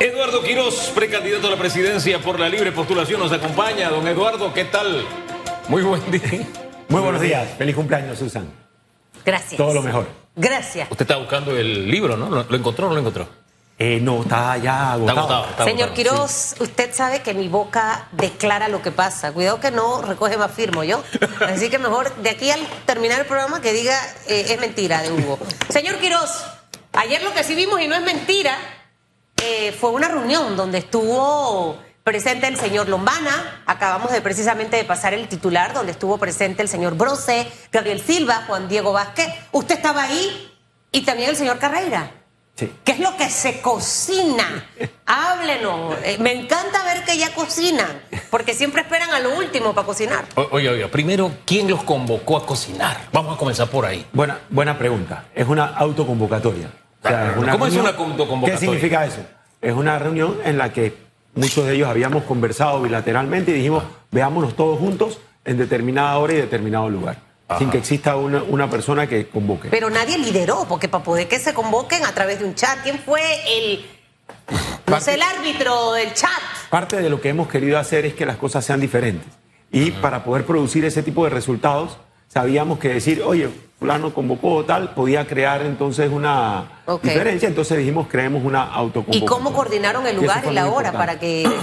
Eduardo Quiroz, precandidato a la presidencia por la libre postulación, nos acompaña. Don Eduardo, ¿qué tal? Muy buen día. Muy buenos días. Feliz cumpleaños, Susan. Gracias. Todo lo mejor. Gracias. Usted está buscando el libro, ¿no? ¿Lo encontró o no lo encontró? Eh, no, está ya agotado. Está agotado. está Señor agotado. Quiroz, usted sabe que mi boca declara lo que pasa. Cuidado que no recoge más firmo yo. Así que mejor de aquí al terminar el programa que diga eh, es mentira de Hugo. Señor Quiroz, ayer lo que sí vimos y no es mentira eh, fue una reunión donde estuvo presente el señor Lombana. Acabamos de precisamente de pasar el titular donde estuvo presente el señor Brose, Gabriel Silva, Juan Diego Vázquez. Usted estaba ahí y también el señor Carreira. Sí. ¿Qué es lo que se cocina? Háblenos. Eh, me encanta ver que ya cocinan, porque siempre esperan a lo último para cocinar. O- Oiga, oiga, primero, ¿quién los convocó a cocinar? Vamos a comenzar por ahí. Buena, buena pregunta. Es una autoconvocatoria. O sea, ¿Cómo es una autoconvocatoria? ¿Qué significa eso? Es una reunión en la que muchos de ellos habíamos conversado bilateralmente y dijimos, veámonos todos juntos en determinada hora y determinado lugar. Sin que exista una, una persona que convoque. Pero nadie lideró, porque para poder que se convoquen a través de un chat, ¿quién fue el, no sé, el árbitro del chat? Parte de lo que hemos querido hacer es que las cosas sean diferentes. Y para poder producir ese tipo de resultados, sabíamos que decir, oye, fulano convocó tal, podía crear entonces una diferencia. Entonces dijimos, creemos una ¿Y autoconvocatoria. cómo coordinaron el Y lugar y la hora importante. para que...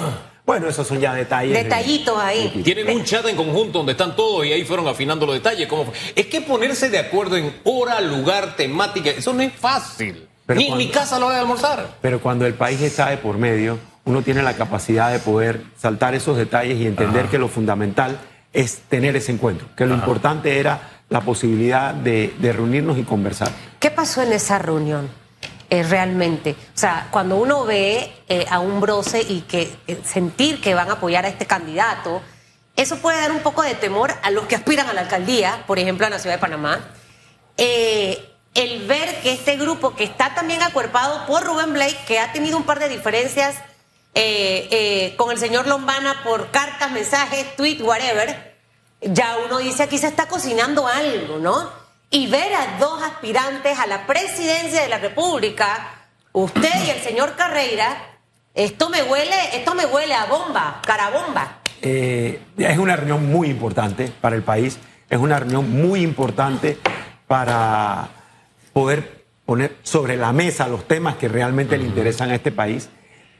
Bueno, esos son ya detalles. de- Detallitos ahí. Tienen un chat en conjunto donde están todos y ahí fueron afinando los detalles. ¿Cómo fue? Es que ponerse de acuerdo en hora, lugar, temática, eso no es fácil. Pero Ni en cuando- mi casa a la hora de almorzar. Pero cuando el país está de por medio, uno tiene la capacidad de poder saltar esos detalles y entender que lo fundamental es tener ese encuentro, que lo importante era la posibilidad de, de reunirnos y conversar. ¿Qué pasó en esa reunión eh, realmente? O sea, cuando uno ve eh, a un broce y que eh, sentir que van a apoyar a este candidato, eso puede dar un poco de temor a los que aspiran a la alcaldía, por ejemplo, a la ciudad de Panamá. Eh, el ver que este grupo que está también acuerpado por Rubén Blake, que ha tenido un par de diferencias eh, eh, con el señor Lombana por cartas, mensajes, tweet, whatever, ya uno dice aquí se está cocinando algo, ¿no? Y ver a dos aspirantes a la presidencia de la República, usted y el señor Carreira, esto me huele, esto me huele a bomba, cara bomba. Eh, es una reunión muy importante para el país, es una reunión muy importante para poder poner sobre la mesa los temas que realmente le interesan a este país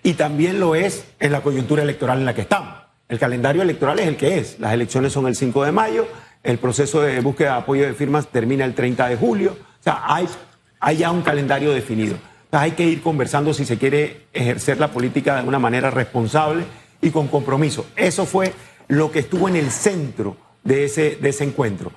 y también lo es en la coyuntura electoral en la que estamos. El calendario electoral es el que es, las elecciones son el 5 de mayo, el proceso de búsqueda de apoyo de firmas termina el 30 de julio, o sea, hay, ya un calendario definido. Hay que ir conversando si se quiere ejercer la política de una manera responsable y con compromiso. Eso fue lo que estuvo en el centro de ese encuentro.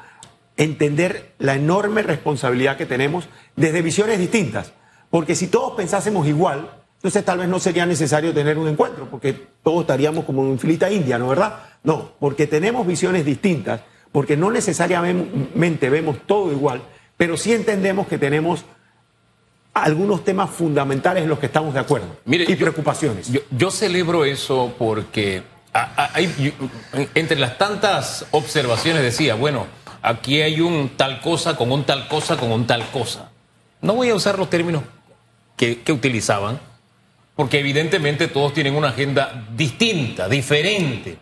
Entender la enorme responsabilidad que tenemos desde visiones distintas. Porque si todos pensásemos igual, entonces tal vez no sería necesario tener un encuentro, porque todos estaríamos como en filita india, ¿no verdad? No, porque tenemos visiones distintas, porque no necesariamente vemos todo igual, pero sí entendemos que tenemos algunos temas fundamentales en los que estamos de acuerdo Mire, y yo- preocupaciones. Yo, yo celebro eso porque hay- entre las tantas observaciones decía, bueno, aquí hay un tal cosa con un tal cosa con un tal cosa. No voy a usar los términos que, que utilizaban, porque evidentemente todos tienen una agenda distinta, diferente.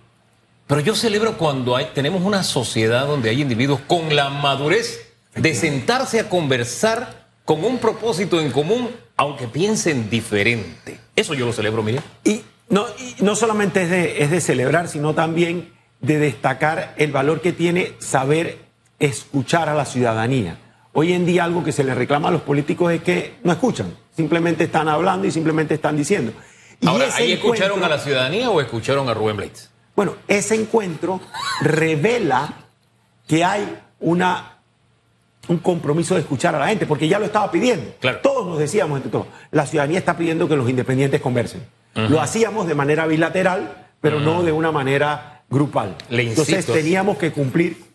Pero yo celebro cuando hay, tenemos una sociedad donde hay individuos con la madurez de sentarse a conversar con un propósito en común, aunque piensen diferente. Eso yo lo celebro, mire. Y no, y no solamente es de, es de celebrar, sino también de destacar el valor que tiene saber escuchar a la ciudadanía. Hoy en día algo que se le reclama a los políticos es que no escuchan, simplemente están hablando y simplemente están diciendo. Y Ahora, ¿ahí escucharon a la ciudadanía o escucharon a Rubén Blades? Bueno, ese encuentro revela que hay una, un compromiso de escuchar a la gente, porque ya lo estaba pidiendo. Claro. Todos nos decíamos entre todos, la ciudadanía está pidiendo que los independientes conversen. Lo hacíamos de manera bilateral, pero no de una manera grupal. Le Entonces teníamos que cumplir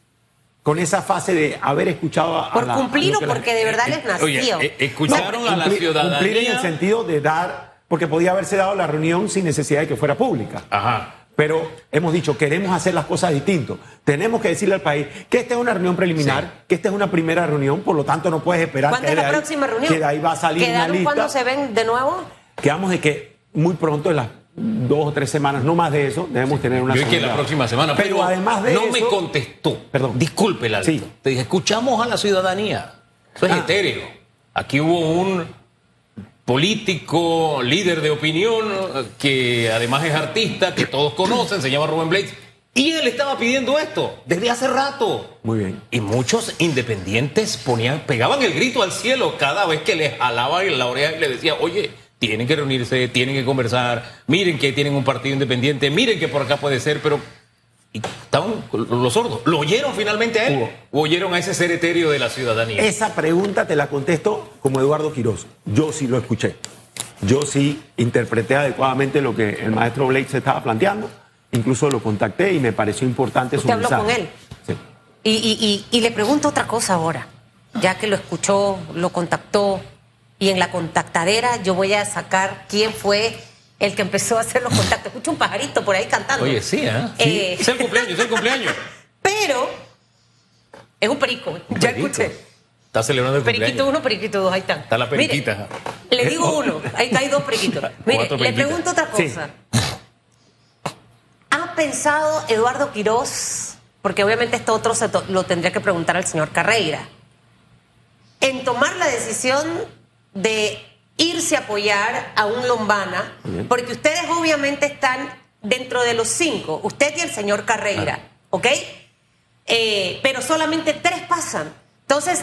con esa fase de haber escuchado a, Por la- cumplir o la- porque de verdad les nació. Oye, eh, escucharon a la Cumplir- ciudadanía. Cumplir en el sentido de dar, porque podía haberse dado la reunión sin necesidad de que fuera pública. Ajá. Pero hemos dicho, queremos hacer las cosas distintos. Tenemos que decirle al país que esta es una reunión preliminar, que esta es una primera reunión, por lo tanto no puedes esperar ¿Cuándo que es de la ahí- próxima reunión? que de ahí va a salir una ¿Quedaron lista. cuándo se ven de nuevo? Quedamos de que muy pronto, en las dos o tres semanas, no más de eso, debemos tener una Yo es que la próxima semana. Pero, además de no eso. me contestó. Perdón. Disculpe, Lalito. Sí. Te dije, escuchamos a la ciudadanía. Eso es Ah. etéreo. Aquí hubo un político, líder de opinión, que además es artista, que todos conocen, se llama Rubén Blades. Y él estaba pidiendo esto desde hace rato. Muy bien. Y muchos independientes ponían, pegaban el grito al cielo cada vez que les jalaba en la oreja y le decía, oye, tienen que reunirse, tienen que conversar, miren que tienen un partido independiente, miren que por acá puede ser, pero y estaban los sordos. ¿Lo oyeron finalmente a él? ¿O oyeron a ese ser etéreo de la ciudadanía? Esa pregunta te la contesto como Eduardo Quiroz. Yo sí lo escuché. Yo sí interpreté adecuadamente lo que el maestro Blake se estaba planteando. Incluso lo contacté y me pareció importante su ¿Usted habló mensaje. con él? Sí. Y, y- y- y le pregunto otra cosa ahora, ya que lo escuchó, lo contactó, y en la contactadera yo voy a sacar quién fue el que empezó a hacer los contactos. Escucho un pajarito por ahí cantando. Oye, sí, ¿eh? Eh, Es el cumpleaños, es el cumpleaños. Pero es un perico, ya perico. escuché. Está celebrando el Periquito cumpleaños. uno, periquito dos, ahí están. Está la Mire, periquita. le digo uno, ahí está, hay dos periquitos. Mire, le pregunto otra Sí. cosa. ¿Ha pensado Eduardo Quirós, porque obviamente esto otro se lo tendría que preguntar al señor Carreira, en tomar la decisión de irse a apoyar a un Lombana, porque ustedes obviamente están dentro de los cinco, usted y el señor Carreira, ¿ok? Eh, pero solamente tres pasan. Entonces,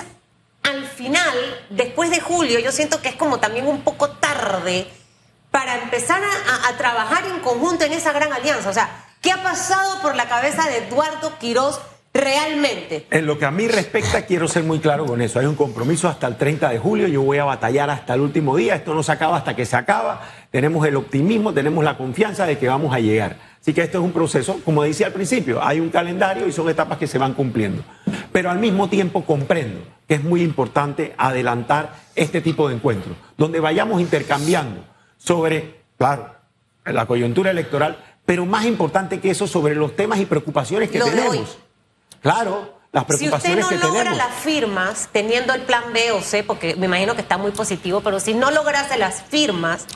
al final, después de julio, yo siento que es como también un poco tarde para empezar a, a- a trabajar en conjunto en esa gran alianza. O sea, ¿qué ha pasado por la cabeza de Eduardo Quirós realmente? En lo que a mí respecta, quiero ser muy claro con eso. Hay un compromiso hasta el 30 de julio. Yo voy a batallar hasta el último día. Esto no se acaba hasta que se acaba. Tenemos el optimismo, tenemos la confianza de que vamos a llegar. Así que esto es un proceso, como decía al principio, hay un calendario y son etapas que se van cumpliendo. Pero al mismo tiempo comprendo que es muy importante adelantar este tipo de encuentros, donde vayamos intercambiando sobre, claro, la coyuntura electoral, pero más importante que eso, sobre los temas y preocupaciones que Lo tenemos. Claro, las Si usted preocupaciones no que logra tenemos. las firmas teniendo el plan B o C, porque me imagino que está muy positivo, pero si no lograse las firmas,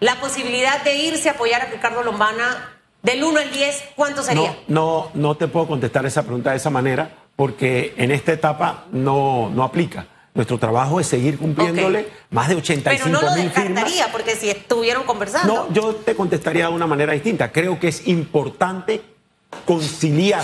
la posibilidad de irse a apoyar a Ricardo Lombana del 1 al 10, ¿cuánto sería? No, no, no te puedo contestar esa pregunta de esa manera porque en esta etapa no, no aplica. Nuestro trabajo es seguir cumpliéndole más de pero 85 no lo mil firmas. descartaría, porque si estuvieron conversando. No, yo te contestaría de una manera distinta. Creo que es importante conciliar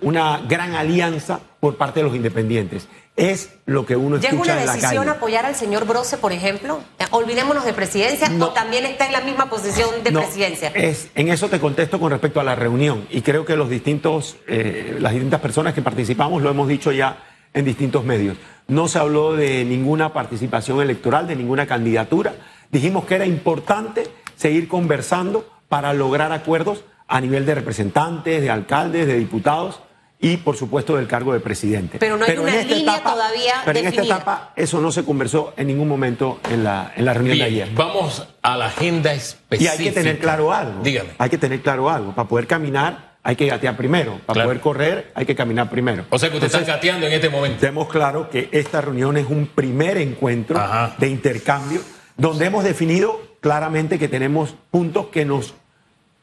una gran alianza por parte de los independientes. Es lo que uno ¿Ya es escucha una en la decisión calle. apoyar al señor Brose, por ejemplo? Olvidémonos de presidencia No. o también está en la misma posición de No, presidencia. Es, en eso te contesto con respecto a la reunión y creo que los distintos, eh, las distintas personas que participamos lo hemos dicho ya en distintos medios. No se habló de ninguna participación electoral, de ninguna candidatura. Dijimos que era importante seguir conversando para lograr acuerdos a nivel de representantes, de alcaldes, de diputados y por supuesto del cargo de presidente. Pero no hay una línea todavía Pero en esta etapa eso no se conversó en ningún momento en la, en la reunión de ayer. Vamos a la agenda Y específica. hay que tener claro algo. Dígame. Hay que tener claro algo. Para poder caminar hay que gatear primero. Para Claro. poder correr hay que caminar primero. O sea que usted está Entonces, gateando en este momento. Tenemos claro que esta reunión es un primer encuentro Ajá. de intercambio donde hemos definido claramente que tenemos puntos que nos,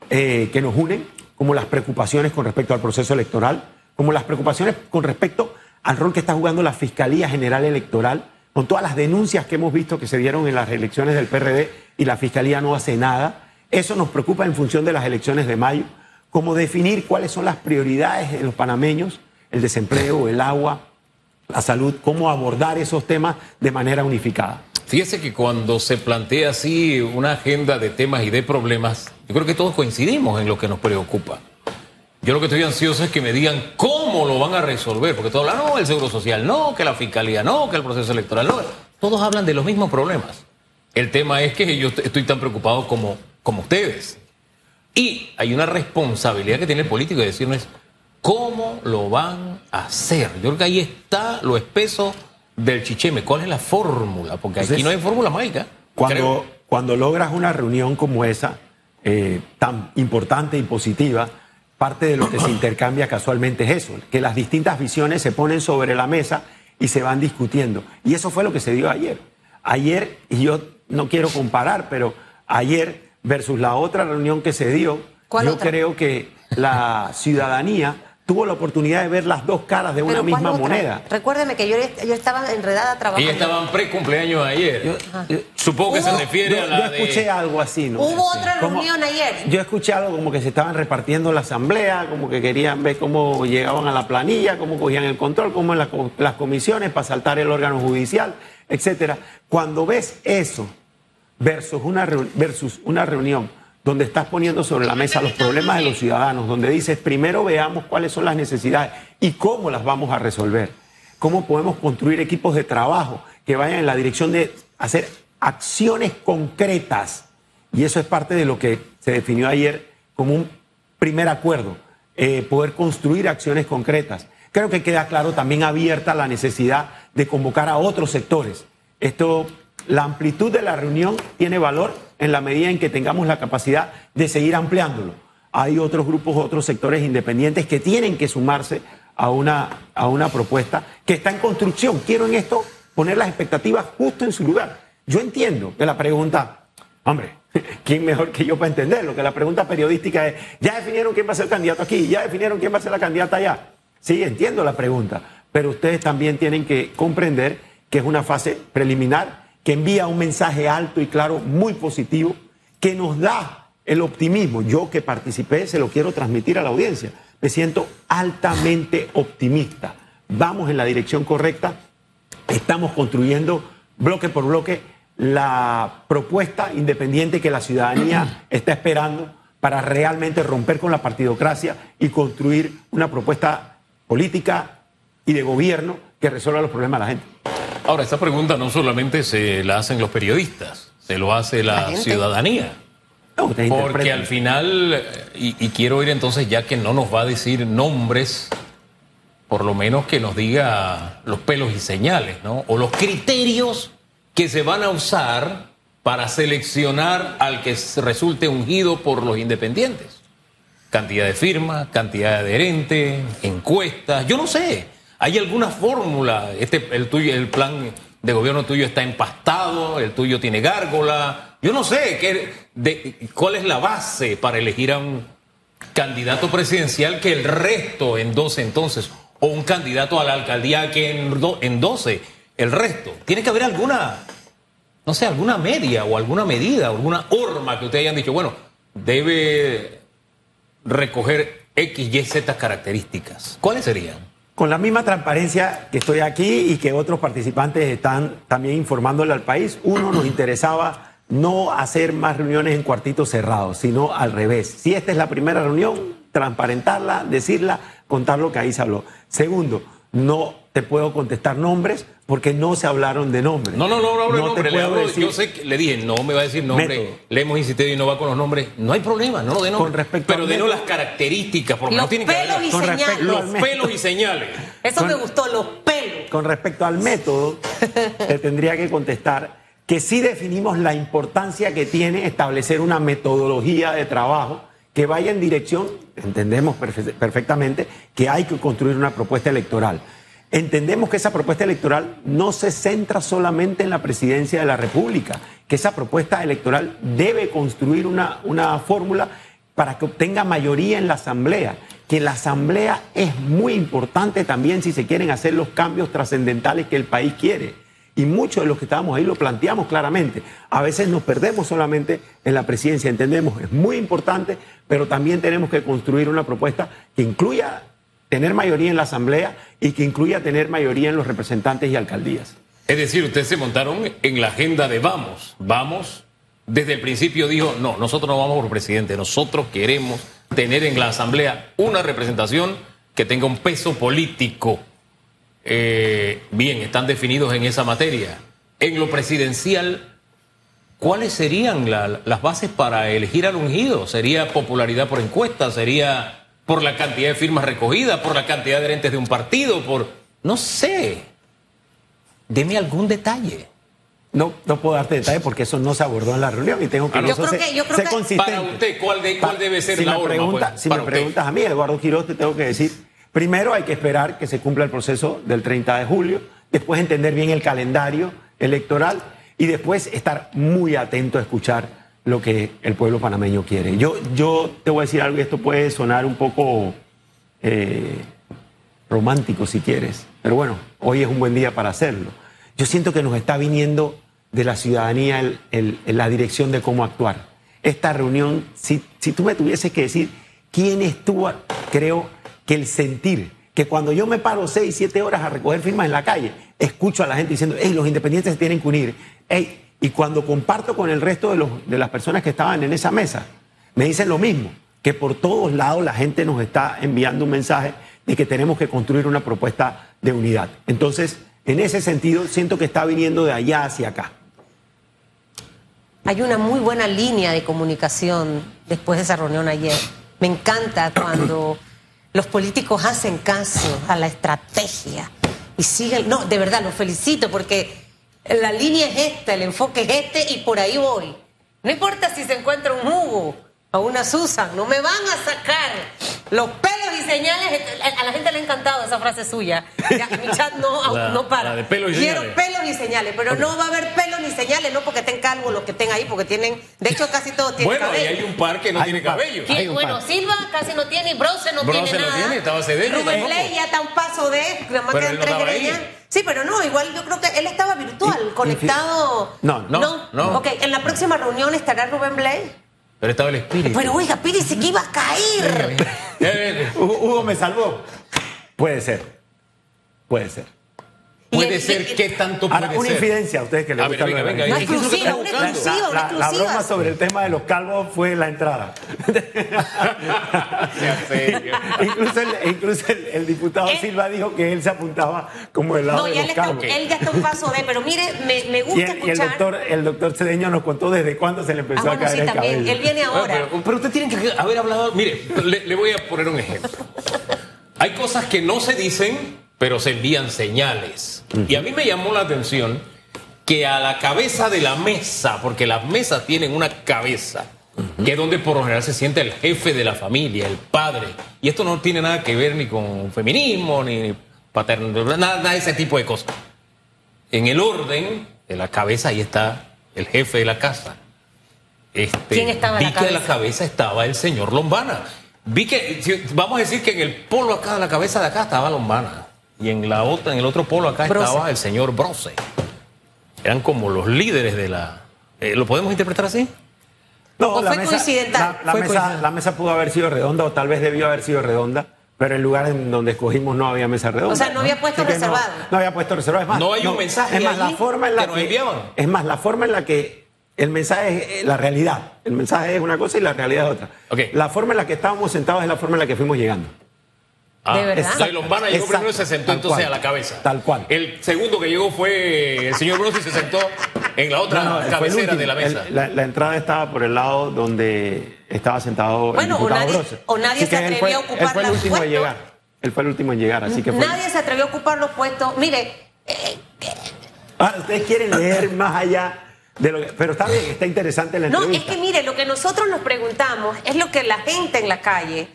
eh, que nos unen, como las preocupaciones con respecto al proceso electoral, como las preocupaciones con respecto al rol que está jugando la Fiscalía General Electoral, con todas las denuncias que hemos visto que se dieron en las elecciones del PRD y la Fiscalía no hace nada. Eso nos preocupa en función de las elecciones de mayo, como definir cuáles son las prioridades de los panameños, el desempleo, el agua, la salud, cómo abordar esos temas de manera unificada. Fíjese que cuando se plantea así una agenda de temas y de problemas, yo creo que todos coincidimos en lo que nos preocupa. Yo lo que estoy ansioso es que me digan cómo lo van a resolver, porque todos hablan, no, el Seguro Social, no, que la Fiscalía, no, que el proceso electoral, no. Todos hablan de los mismos problemas. El tema es que yo estoy tan preocupado como, como ustedes. Y hay una responsabilidad que tiene el político de decirnos cómo lo van a hacer. Yo creo que ahí está lo espeso del chicheme. ¿Cuál es la fórmula? Porque aquí no hay fórmula mágica. Cuando, creo. cuando logras una reunión como esa, eh, tan importante y positiva, parte de lo que se intercambia casualmente es eso, que las distintas visiones se ponen sobre la mesa y se van discutiendo. Y eso fue lo que se dio ayer. Ayer, y yo no quiero comparar, pero ayer versus la otra reunión que se dio, ¿Cuál yo otra? creo que la ciudadanía tuvo la oportunidad de ver las dos caras de una Pero ¿cuál misma moneda. Recuérdeme que yo, yo estaba enredada trabajando. Ellos estaban pre-cumpleaños ayer. Yo- yo- Supongo que se refiere Yo, a yo la escuché de... algo así, ¿no? Hubo otra Como- reunión ayer. Yo escuché algo como que se estaban repartiendo la asamblea, como que querían ver cómo llegaban a la planilla, cómo cogían el control, cómo en la las comisiones para saltar el órgano judicial, etcétera. Cuando ves eso versus una, versus una reunión donde estás poniendo sobre la mesa los problemas de los ciudadanos, donde dices, primero veamos cuáles son las necesidades y cómo las vamos a resolver, cómo podemos construir equipos de trabajo que vayan en la dirección de hacer acciones concretas. Y eso es parte de lo que se definió ayer como un primer acuerdo, eh, poder construir acciones concretas. Creo que queda claro también abierta la necesidad de convocar a otros sectores. Esto, la amplitud de la reunión tiene valor en la medida en que tengamos la capacidad de seguir ampliándolo. Hay otros grupos, otros sectores independientes que tienen que sumarse a una, a una propuesta que está en construcción. Quiero en esto poner las expectativas justo en su lugar. Yo entiendo que la pregunta, hombre, ¿quién mejor que yo para entenderlo? Que la pregunta periodística es, ¿ya definieron quién va a ser el candidato aquí? ¿Ya definieron quién va a ser la candidata allá? Sí, entiendo la pregunta, pero ustedes también tienen que comprender que es una fase preliminar que envía un mensaje alto y claro, muy positivo, que nos da el optimismo. Yo que participé se lo quiero transmitir a la audiencia. Me siento altamente optimista. Vamos en la dirección correcta. Estamos construyendo bloque por bloque la propuesta independiente que la ciudadanía está esperando para realmente romper con la partidocracia y construir una propuesta política y de gobierno que resuelva los problemas de la gente. Ahora, esta pregunta no solamente se la hacen los periodistas, se lo hace la, ciudadanía. No, Porque al final, eh, y, y quiero ir entonces, ya que no nos va a decir nombres, por lo menos que nos diga los pelos y señales, ¿no? O los criterios que se van a usar para seleccionar al que resulte ungido por los independientes. Cantidad de firmas, cantidad de adherentes, encuestas, yo no sé. ¿Hay alguna fórmula? Este, el, tuyo, el plan de gobierno tuyo está empastado, el tuyo tiene gárgola. Yo no sé qué, de, cuál es la base para elegir a un candidato presidencial que el resto endose entonces, o un candidato a la alcaldía que endo- endose el resto. Tiene que haber alguna, no sé, alguna media o alguna medida, alguna horma que ustedes hayan dicho, bueno, debe recoger X, Y, Z características. ¿Cuáles serían? Con la misma transparencia que estoy aquí y que otros participantes están también informándole al país, uno nos interesaba no hacer más reuniones en cuartitos cerrados, sino al revés. Si esta es la primera reunión, transparentarla, decirla, contar lo que ahí se habló. Segundo, no te puedo contestar nombres porque no se hablaron de nombres. No, no, no, no, hablo de te nombre. Le puedo hablo- decir- yo sé que le dije, no me va a decir nombre. Método. Le hemos insistido y no va con los nombres. No hay problema, no lo de nombre. Con respecto Pero denos las características, porque Los no tiene que pelos haber y Con señales. los pelos y señales. Eso Con- me gustó, los pelos. Con respecto al método, te tendría que contestar que sí definimos la importancia que tiene establecer una metodología de trabajo que vaya en dirección, entendemos perfe- perfectamente, que hay que construir una propuesta electoral. Entendemos que esa propuesta electoral no se centra solamente en la presidencia de la República, que esa propuesta electoral debe construir una, una fórmula para que obtenga mayoría en la Asamblea, que la Asamblea es muy importante también si se quieren hacer los cambios trascendentales que el país quiere. Y muchos de los que estábamos ahí lo planteamos claramente. A veces nos perdemos solamente en la presidencia, entendemos, es muy importante, pero también tenemos que construir una propuesta que incluya tener mayoría en la Asamblea y que incluya tener mayoría en los representantes y alcaldías. Es decir, ustedes se montaron en la agenda de vamos, vamos. Desde el principio dijo, no, nosotros no vamos por presidente, nosotros queremos tener en la Asamblea una representación que tenga un peso político. Eh, bien, están definidos en esa materia. En lo presidencial, ¿cuáles serían la- las bases para elegir al ungido? ¿Sería popularidad por encuesta? ¿Sería por la cantidad de firmas recogidas? ¿Por la cantidad de adherentes de un partido? ¿Por...? No sé. Deme algún detalle. No, no puedo darte detalles porque eso no se abordó en la reunión y tengo que Ah, Yo creo que- yo creo que- consistente. Para usted, ¿cuál, de- cuál Pa- debe ser si la pregunta- pues, si me usted? preguntas a mí, Eduardo Quiroz, te tengo que decir, primero hay que esperar que se cumpla el proceso del 30 de julio, después entender bien el calendario electoral y después estar muy atento a escuchar lo que el pueblo panameño quiere. Yo, yo te voy a decir algo y esto puede sonar un poco eh, romántico si quieres, pero bueno, hoy es un buen día para hacerlo. Yo siento que nos está viniendo de la ciudadanía el- el- la dirección de cómo actuar. Esta reunión, si, si tú me tuvieses que decir quién estuvo, creo que el sentir, que cuando yo me paro seis, siete horas a recoger firmas en la calle, escucho a la gente diciendo, hey, los independientes se tienen que unir. Hey, y cuando comparto con el resto de, los, de las personas que estaban en esa mesa, me dicen lo mismo, que por todos lados la gente nos está enviando un mensaje de que tenemos que construir una propuesta de unidad. Entonces, en ese sentido, siento que está viniendo de allá hacia acá. Hay una muy buena línea de comunicación después de esa reunión ayer. Me encanta cuando los políticos hacen caso a la estrategia y siguen. No, de verdad, los felicito porque la línea es esta, el enfoque es este y por ahí voy. No importa si se encuentra un Hugo o una Susan, no me van a sacar los pelos y señales. A la gente le ha encantado esa frase suya. Ya, mi chat no, La- no para. la de pelos y Quiero señales. pelos y señales, pero no va a haber pelos ni señales, no porque estén calvos los que estén ahí, porque tienen, de hecho casi todos tienen Bueno, y cabello. hay un par que no Hay tiene cabello. ¿Quién? hay un Bueno, par. Silva casi no tiene, y Brose no Brose tiene no nada. tiene, estaba Rubén. Blay ya está un paso de, nada más Pero quedan tres greñas. Sí, pero no, igual yo creo que él estaba virtual, Y- conectado. No, no, no. Ok, en la próxima reunión estará Rubén Blay. Pero estaba el espíritu. Pero oiga, Pírez, que iba a caer. Hugo me salvó. Puede ser. Puede ser. Puede Y- ser y- que tanto Ahora, puede una ser. infidencia a ustedes que les A ver, gusta venga, venga, la- Una ¿qué es lo que exclusiva, una exclusiva, una La, la exclusiva. broma sobre el tema de los calvos fue la entrada. Incluso el, incluso el, el diputado Eh. Silva dijo que él se apuntaba como el lado No, de ya los él, está, calvos. él ya está a un paso de, pero mire, me, me Y gusta el, y el escuchar. doctor, el doctor Cedeño nos contó desde cuándo se le empezó ah, a bueno, caer sí, el también. cabello. Él viene Bueno, ahora. pero, pero usted tiene que haber hablado. Mire, le, le voy a poner un ejemplo. Hay cosas que no se dicen, pero se envían señales. Y a mí me llamó la atención que a la cabeza de la mesa, porque las mesas tienen una cabeza, que es donde por lo general se siente el jefe de la familia, el padre. Y esto no tiene nada que ver ni con feminismo, ni paternidad, nada, nada de ese tipo de cosas. En el orden de la cabeza, ahí está el jefe de la casa. Este, ¿Quién estaba en vi la que a la cabeza? cabeza estaba el señor Lombana. Vi que, vamos a decir que en el polo acá, de la cabeza de acá estaba Lombana. Y en la otra, en el otro polo acá Brose. estaba el señor Brose. Eran como los líderes de la. eh, ¿Lo podemos interpretar así? No, ¿O la fue mesa, coincidental? La, la Fue mesa, coincidental. la mesa pudo haber sido redonda o tal vez debió haber sido redonda, pero el lugar en donde escogimos no había mesa redonda. O sea, no había puesto que no- reservado. No, había puesto reservado. Es más, No hay un mensaje Es más, ahí la forma en la que nos enviaban. Es más, la forma en la que el mensaje es eh, la realidad. El mensaje es una cosa y la realidad es otra. Ok. La forma en la que estábamos sentados es la forma en la que fuimos llegando. ¿De verdad? Ah, Entonces Lombana llegó Exacto. primero y se sentó Tal entonces cual. a la cabeza. Tal cual. El segundo que llegó fue el señor Brose y se sentó en la otra No, no, cabecera último. de la mesa. El- la, la entrada estaba por el lado donde estaba sentado Bueno, el o diputado nadie- Brose. o nadie Así se atrevió fue- a ocupar Él fue el los último en puestos. llegar. Él fue el último en llegar, así que fue. Nadie se atrevió a ocupar los puestos. Mire, eh, Ah, ustedes quieren leer más allá de lo que. Pero está bien, está interesante la no, es entrevista. que mire, lo que nosotros nos preguntamos es lo que la gente en la calle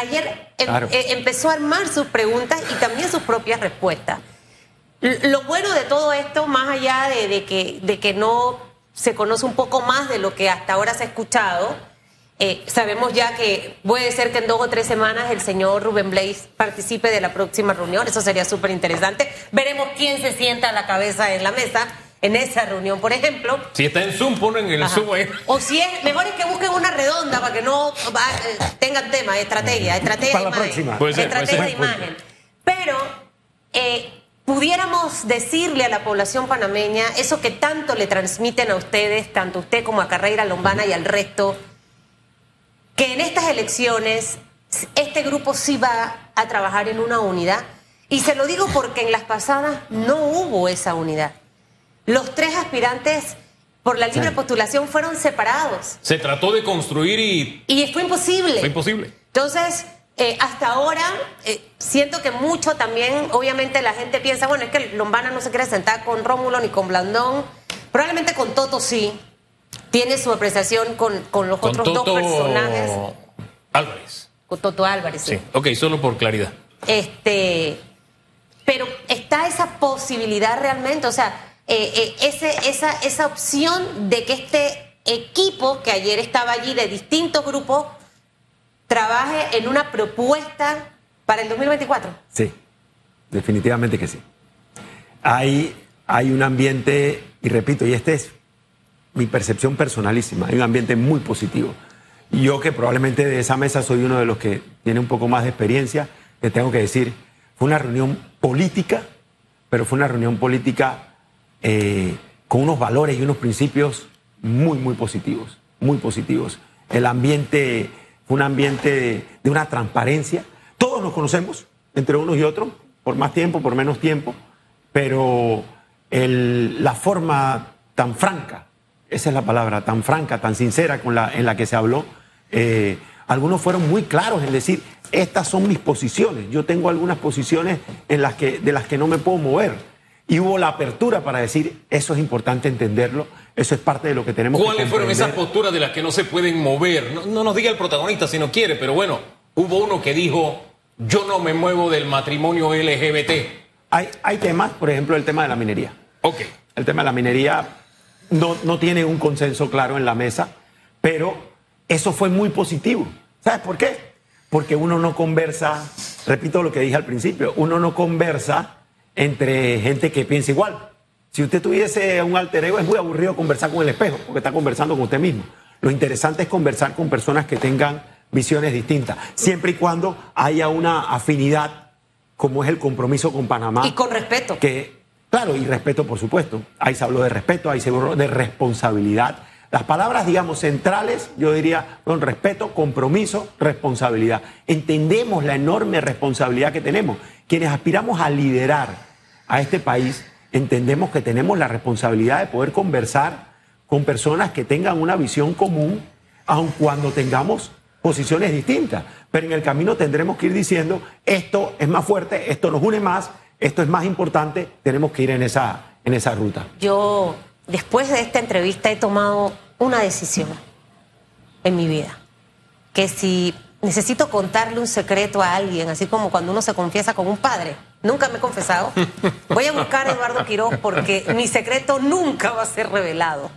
ayer em- Claro. eh, empezó a armar sus preguntas y también sus propias respuestas. Lo bueno de todo esto, más allá de, de que, de que no se conoce un poco más de lo que hasta ahora se ha escuchado, eh, sabemos ya que puede ser que en dos o tres semanas el señor Rubén Blaze participe de la próxima reunión, eso sería súper interesante. Veremos quién se sienta a la cabeza en la mesa en esa reunión, por ejemplo. Si está en Zoom, ponen el Ajá. Zoom ahí. O si es, mejor es que busquen una redonda para que no va- eh, tengan tema, estrategia, estrategia Para de la imagen. próxima. Puede ser, puede estrategia ser. de imagen. Pero eh, pudiéramos decirle a la población panameña eso que tanto le transmiten a ustedes, tanto a usted como a Carreira Lombana y al resto, que en estas elecciones este grupo sí va a trabajar en una unidad. Y se lo digo porque en las pasadas no hubo esa unidad. Los tres aspirantes por la libre Sí. postulación fueron separados Se trató de construir y y fue imposible. fue imposible. Entonces, eh, hasta ahora, eh, siento que mucho también, obviamente la gente piensa, bueno, es que Lombana no se quiere sentar con Rómulo ni con Blandón, probablemente con Toto sí, tiene su apreciación con, con los Con otros Toto dos personajes, Álvarez. con Toto Álvarez. sí. Sí, ok, solo por claridad. Este, pero está esa posibilidad realmente, o sea, eh, eh, esa, esa opción de que este equipo que ayer estaba allí de distintos grupos trabaje en una propuesta para el 2024? Sí, definitivamente que sí. Hay, hay un ambiente, y repito, y este es mi percepción personalísima, hay un ambiente muy positivo. Yo que probablemente de esa mesa soy uno de los que tiene un poco más de experiencia, te tengo que decir, fue una reunión política, pero fue una reunión política eh, con unos valores y unos principios muy, muy positivos, muy positivos. El ambiente fue un ambiente de, de una transparencia. Todos nos conocemos, entre unos y otros, por más tiempo, por menos tiempo, pero el- la forma tan franca, esa es la palabra, tan franca, tan sincera con la, en la que se habló, eh, algunos fueron muy claros en decir, estas son mis posiciones, yo tengo algunas posiciones en las que, de las que no me puedo mover. Y hubo la apertura para decir, eso es importante entenderlo, eso es parte de lo que tenemos que ¿Cuáles fueron esas comprender". posturas de las que no se pueden mover? No, no nos diga el protagonista si no quiere, pero bueno, hubo uno que dijo, yo no me muevo del matrimonio LGBT. Hay, hay temas, por ejemplo, el tema de la minería. Ok. El tema de la minería no, no tiene un consenso claro en la mesa, pero eso fue muy positivo. ¿Sabes por qué? Porque uno no conversa, repito lo que dije al principio, uno no conversa entre gente que piensa igual. Si usted tuviese un alter ego, es muy aburrido conversar con el espejo, porque está conversando con usted mismo. Lo interesante es conversar con personas que tengan visiones distintas, siempre y cuando haya una afinidad, como es el compromiso con Panamá. Y con respeto. Que, claro, y respeto, por supuesto. Ahí se habló de respeto, ahí se habló de responsabilidad. Las palabras, digamos, centrales, yo diría, son respeto, compromiso, responsabilidad. Entendemos la enorme responsabilidad que tenemos. Quienes aspiramos a liderar a este país, entendemos que tenemos la responsabilidad de poder conversar con personas que tengan una visión común, aun cuando tengamos posiciones distintas. Pero en el camino tendremos que ir diciendo, esto es más fuerte, esto nos une más, esto es más importante, tenemos que ir en esa, en esa ruta. Yo, después de esta entrevista, he tomado una decisión en mi vida. Que si necesito contarle un secreto a alguien, así como cuando uno se confiesa con un padre, nunca me he confesado, voy a buscar a Eduardo Quiroz porque mi secreto nunca va a ser revelado.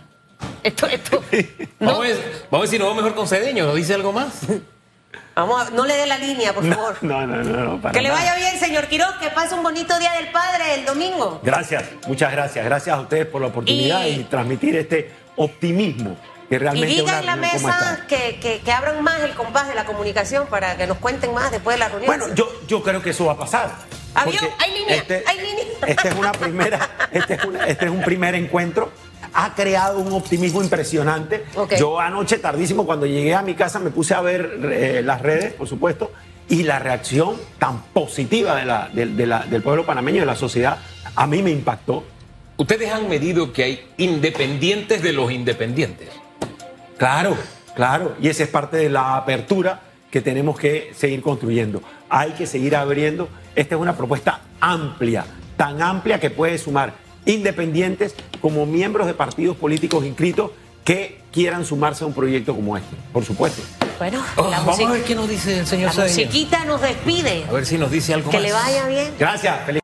Esto, esto, no, Vamos, a ver, vamos a ver si nos va mejor con Cedeño. ¿Nos dice algo más? Vamos a- no le dé la línea, por favor. No, no, no, no. para Que le nada. vaya bien, señor Quiroz, que pase un bonito día del padre el domingo. Gracias, muchas gracias. Gracias a ustedes por la oportunidad Y- y, transmitir este optimismo que Y realmente diga una en la mesa que, que, que abran más el compás de la comunicación para que nos cuenten más después de la reunión. Bueno, yo, yo creo que eso va a pasar. Porque Hay línea, este, hay línea. Este es una primera, este es, una- este es un primer encuentro. Ha creado un optimismo impresionante. Yo anoche tardísimo cuando llegué a mi casa me puse a ver eh, las redes, por supuesto, y la reacción tan positiva de la- de- de la- del pueblo panameño y de la sociedad a mí me impactó. Ustedes han medido que hay independientes de los independientes. Claro, claro. Y esa es parte de la apertura que tenemos que seguir construyendo. Hay que seguir abriendo. Esta es una propuesta amplia, tan amplia que puede sumar independientes como miembros de partidos políticos inscritos que quieran sumarse a un proyecto como este, por supuesto. Bueno, Oh, la, vamos a ver qué nos dice el señor la musiquita nos despide. A ver si nos dice algo Que más. le vaya bien. Gracias. Feliz